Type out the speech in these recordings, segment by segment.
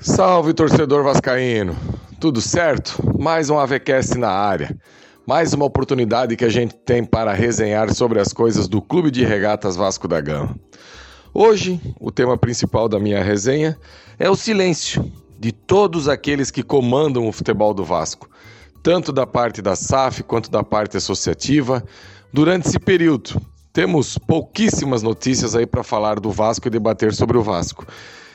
Salve torcedor vascaíno, tudo certo? Mais um AVCast na área, mais uma oportunidade que a gente tem para resenhar sobre as coisas do Clube de Regatas Vasco da Gama. Hoje, o tema principal da minha resenha é o silêncio de todos aqueles que comandam o futebol do Vasco, tanto da parte da SAF quanto da parte associativa, durante esse período. Temos pouquíssimas notícias aí para falar do Vasco e debater sobre o Vasco.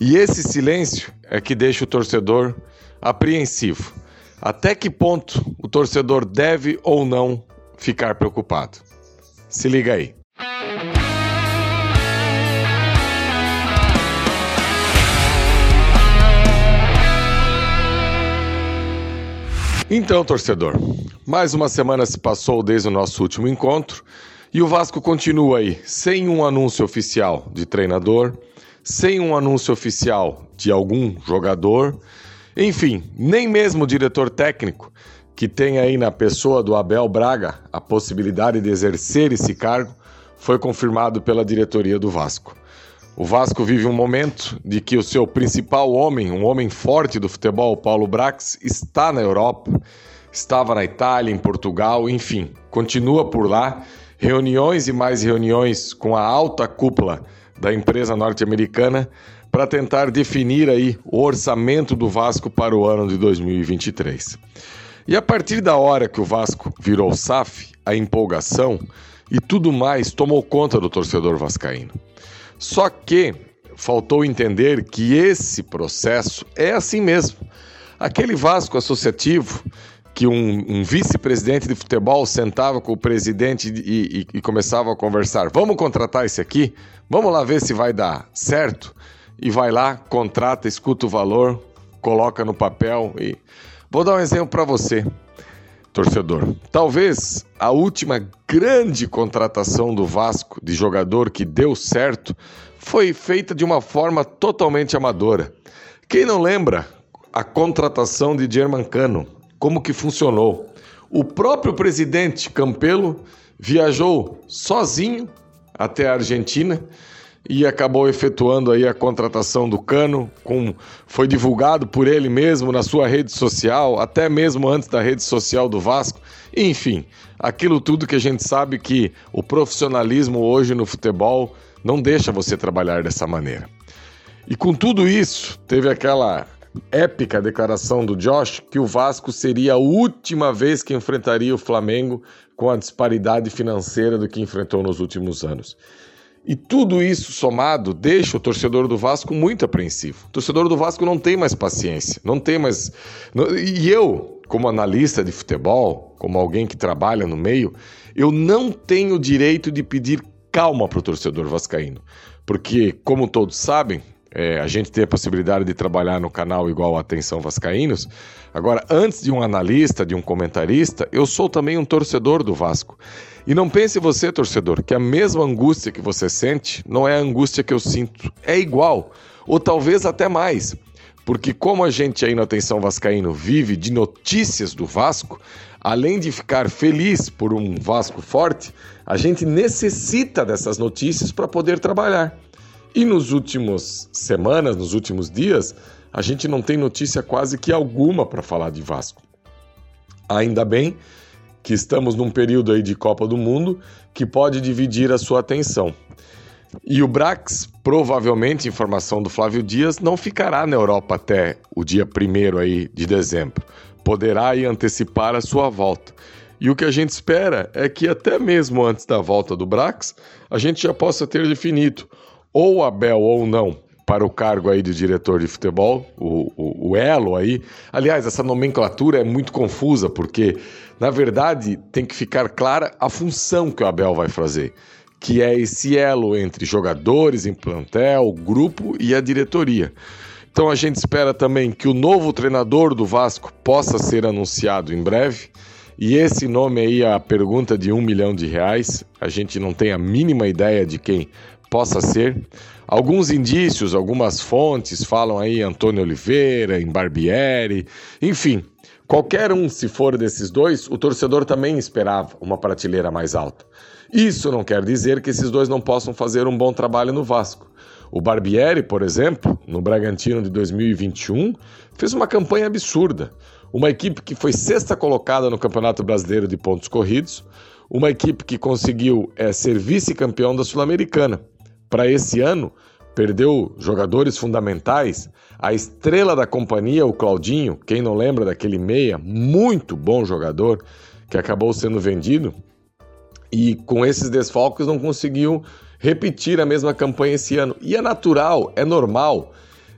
E esse silêncio é que deixa o torcedor apreensivo. Até que ponto o torcedor deve ou não ficar preocupado? Se liga aí. Então, torcedor, mais uma semana se passou desde o nosso último encontro e o Vasco continua aí, sem um anúncio oficial de treinador, sem um anúncio oficial de algum jogador, enfim, nem mesmo o diretor técnico, que tem aí na pessoa do Abel Braga a possibilidade de exercer esse cargo, foi confirmado pela diretoria do Vasco. O Vasco vive um momento de que o seu principal homem, um homem forte do futebol, Paulo Brax, está na Europa, estava na Itália, em Portugal, enfim, continua por lá. Reuniões e mais reuniões com a alta cúpula da empresa norte-americana para tentar definir aí o orçamento do Vasco para o ano de 2023. E a partir da hora que o Vasco virou SAF, a empolgação e tudo mais tomou conta do torcedor vascaíno. Só que faltou entender que esse processo é assim mesmo. Aquele Vasco associativo que um, um vice-presidente de futebol sentava com o presidente e, e, e, começava a conversar. Vamos contratar esse aqui? Vamos lá ver se vai dar certo? E vai lá, contrata, escuta o valor, coloca no papel e. Vou dar um exemplo para você, torcedor. Talvez a última grande contratação do Vasco de jogador que deu certo foi feita de uma forma totalmente amadora. Quem não lembra a contratação de Germancano? Como que funcionou. O próprio presidente Campelo viajou sozinho até a Argentina e acabou efetuando aí a contratação do Cano, com, foi divulgado por ele mesmo na sua rede social, até mesmo antes da rede social do Vasco. Enfim, aquilo tudo que a gente sabe que o profissionalismo hoje no futebol não deixa você trabalhar dessa maneira. E com tudo isso, teve aquela épica declaração do Josh que o Vasco seria a última vez que enfrentaria o Flamengo com a disparidade financeira do que enfrentou nos últimos anos. E tudo isso somado deixa o torcedor do Vasco muito apreensivo. O torcedor do Vasco não tem mais paciência, não tem mais. E eu, como analista de futebol, como alguém que trabalha no meio, eu não tenho o direito de pedir calma para o torcedor vascaíno. Porque, como todos sabem, é, a gente tem a possibilidade de trabalhar no canal igual Atenção Vascaínos. Agora, antes de um analista, de um comentarista, eu sou também um torcedor do Vasco. E não pense você, torcedor, que a mesma angústia que você sente não é a angústia que eu sinto. É igual, ou talvez até mais. Porque como a gente aí no Atenção Vascaíno vive de notícias do Vasco, além de ficar feliz por um Vasco forte, a gente necessita dessas notícias para poder trabalhar. E nos últimos semanas, nos últimos dias, a gente não tem notícia quase que alguma para falar de Vasco. Ainda bem que estamos num período aí de Copa do Mundo que pode dividir a sua atenção. E o Brax, provavelmente, informação do Flávio Dias, não ficará na Europa até o dia 1 aí de dezembro. Poderá aí antecipar a sua volta. E o que a gente espera é que até mesmo antes da volta do Brax, a gente já possa ter definido ou Abel ou não para o cargo aí de diretor de futebol, o, o, o, elo aí. Aliás, essa nomenclatura é muito confusa, porque, na verdade, tem que ficar clara a função que o Abel vai fazer, que é esse elo entre jogadores em plantel, grupo e a diretoria. Então a gente espera também que o novo treinador do Vasco possa ser anunciado em breve. E esse nome aí, a pergunta de um milhão de reais, a gente não tem a mínima ideia de quem possa ser. Alguns indícios, algumas fontes falam aí Antônio Oliveira, em Barbieri, enfim, qualquer um se for desses dois, o torcedor também esperava uma prateleira mais alta. Isso não quer dizer que esses dois não possam fazer um bom trabalho no Vasco. O Barbieri, por exemplo, no Bragantino de 2021, fez uma campanha absurda. Uma equipe que foi sexta colocada no Campeonato Brasileiro de Pontos Corridos, uma equipe que conseguiu é, ser vice-campeão da Sul-Americana. Para esse ano, perdeu jogadores fundamentais, a estrela da companhia, o Claudinho, quem não lembra daquele meia, muito bom jogador, que acabou sendo vendido, e com esses desfalques não conseguiu repetir a mesma campanha esse ano. E é natural, é normal.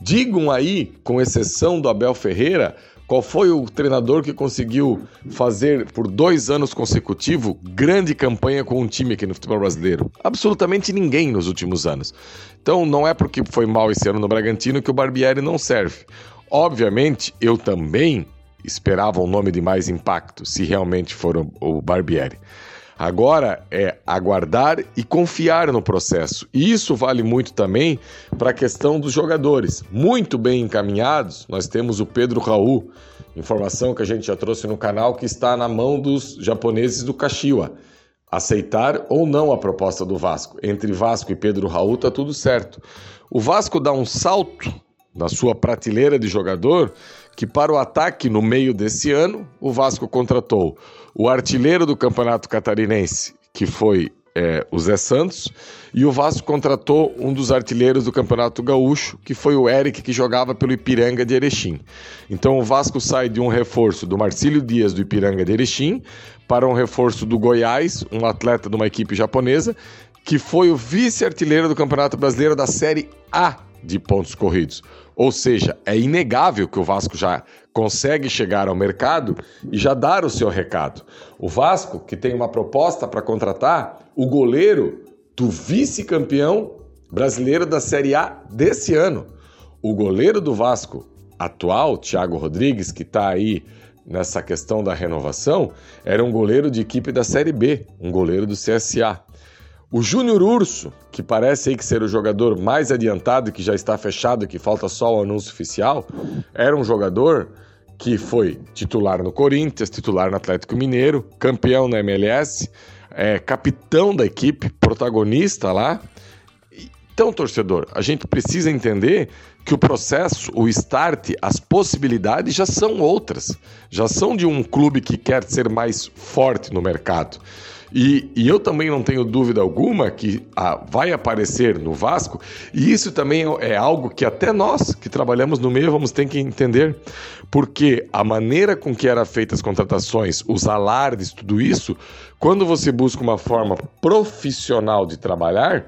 Digam aí, com exceção do Abel Ferreira, qual foi o treinador que conseguiu fazer por dois anos consecutivos grande campanha com um time aqui no futebol brasileiro? Absolutamente ninguém nos últimos anos. Então não é porque foi mal esse ano no Bragantino que o Barbieri não serve. Obviamente, eu também esperava um nome de mais impacto, se realmente for o Barbieri. Agora é aguardar e confiar no processo. E isso vale muito também para a questão dos jogadores. Muito bem encaminhados, nós temos o Pedro Raul, informação que a gente já trouxe no canal, que está na mão dos japoneses do Kashiwa. Aceitar ou não a proposta do Vasco. Entre Vasco e Pedro Raul está tudo certo. O Vasco dá um salto na sua prateleira de jogador que para o ataque no meio desse ano, o Vasco contratou o artilheiro do Campeonato Catarinense, que foi é, o Zé Santos, e o Vasco contratou um dos artilheiros do Campeonato Gaúcho, que foi o Eric, que jogava pelo Ipiranga de Erechim. Então o Vasco sai de um reforço do Marcílio Dias do Ipiranga de Erechim para um reforço do Goiás, um atleta de uma equipe japonesa, que foi o vice-artilheiro do Campeonato Brasileiro da Série A de pontos corridos. Ou seja, é inegável que o Vasco já consegue chegar ao mercado e já dar o seu recado. O Vasco, que tem uma proposta para contratar o goleiro do vice-campeão brasileiro da Série A desse ano. O goleiro do Vasco atual, Thiago Rodrigues, que está aí nessa questão da renovação, era um goleiro de equipe da Série B, um goleiro do CSA. O Júnior Urso, que parece aí que ser o jogador mais adiantado, que já está fechado, que falta só o anúncio oficial, era um jogador que foi titular no Corinthians, titular no Atlético Mineiro, campeão na MLS, é, capitão da equipe, protagonista lá. Então, torcedor, a gente precisa entender que o processo, o start, as possibilidades já são outras, já são de um clube que quer ser mais forte no mercado. E, e, eu também não tenho dúvida alguma que ah, vai aparecer no Vasco, e isso também é algo que até nós que trabalhamos no meio vamos ter que entender, porque a maneira com que eram feitas as contratações, os alardes, tudo isso, quando você busca uma forma profissional de trabalhar,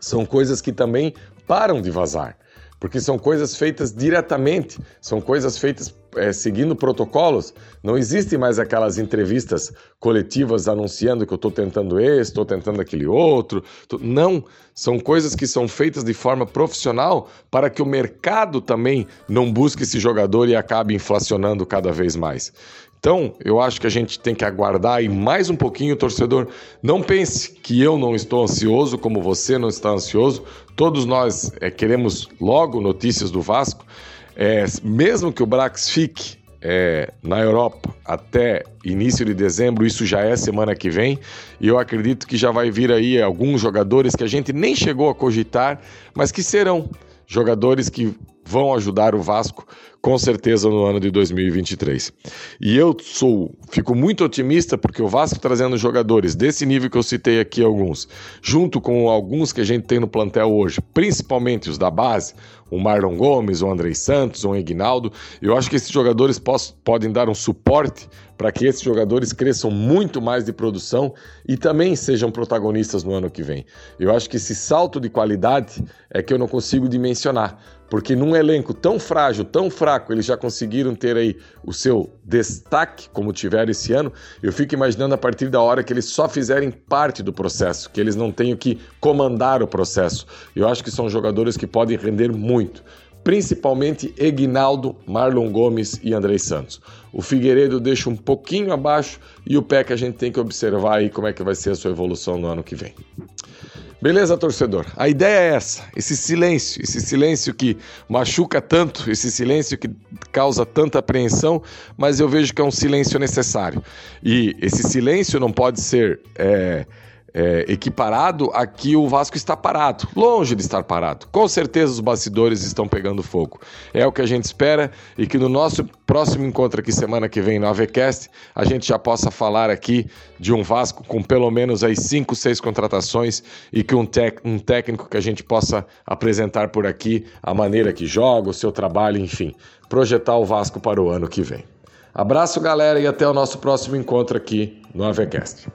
são coisas que também param de vazar porque são coisas feitas diretamente, são coisas feitas é, seguindo protocolos. Não existe mais aquelas entrevistas coletivas anunciando que eu estou tentando esse, estou tentando aquele outro. Tô... Não, são coisas que são feitas de forma profissional para que o mercado também não busque esse jogador e acabe inflacionando cada vez mais. Então, eu acho que a gente tem que aguardar aí mais um pouquinho, torcedor. Não pense que eu não estou ansioso, como você não está ansioso. Todos nós é, queremos logo notícias do Vasco. É, mesmo que o Brax fique é, na Europa até início de dezembro, isso já é semana que vem, e eu acredito que já vai vir aí alguns jogadores que a gente nem chegou a cogitar, mas que serão jogadores que vão ajudar o Vasco com certeza no ano de 2023. E eu sou, fico muito otimista porque o Vasco trazendo jogadores desse nível que eu citei aqui alguns, junto com alguns que a gente tem no plantel hoje, principalmente os da base, o Marlon Gomes, o Andrei Santos, o Ignaldo, eu acho que esses jogadores podem dar um suporte para que esses jogadores cresçam muito mais de produção e também sejam protagonistas no ano que vem. Eu acho que esse salto de qualidade é que eu não consigo dimensionar, porque num elenco tão frágil, tão fraco, eles já conseguiram ter aí o seu destaque, como tiveram esse ano. Eu fico imaginando a partir da hora que eles só fizerem parte do processo, que eles não tenham que comandar o processo. Eu acho que são jogadores que podem render muito principalmente Egnaldo, Marlon Gomes e Andrei Santos. O Figueiredo deixa um pouquinho abaixo e o pé que a gente tem que observar aí como é que vai ser a sua evolução no ano que vem. Beleza, torcedor? A ideia é essa, esse silêncio, esse silêncio que machuca tanto, esse silêncio que causa tanta apreensão, mas eu vejo que é um silêncio necessário. E esse silêncio não pode ser é, é, equiparado a que o Vasco está parado, longe de estar parado. Com certeza os bastidores estão pegando fogo. É o que a gente espera e que no nosso próximo encontro aqui semana que vem no AVCast a gente já possa falar aqui de um Vasco com pelo menos aí cinco, seis contratações e que um, um técnico que a gente possa apresentar por aqui a maneira que joga, o seu trabalho, enfim, projetar o Vasco para o ano que vem. Abraço, galera, e até o nosso próximo encontro aqui no AVCast.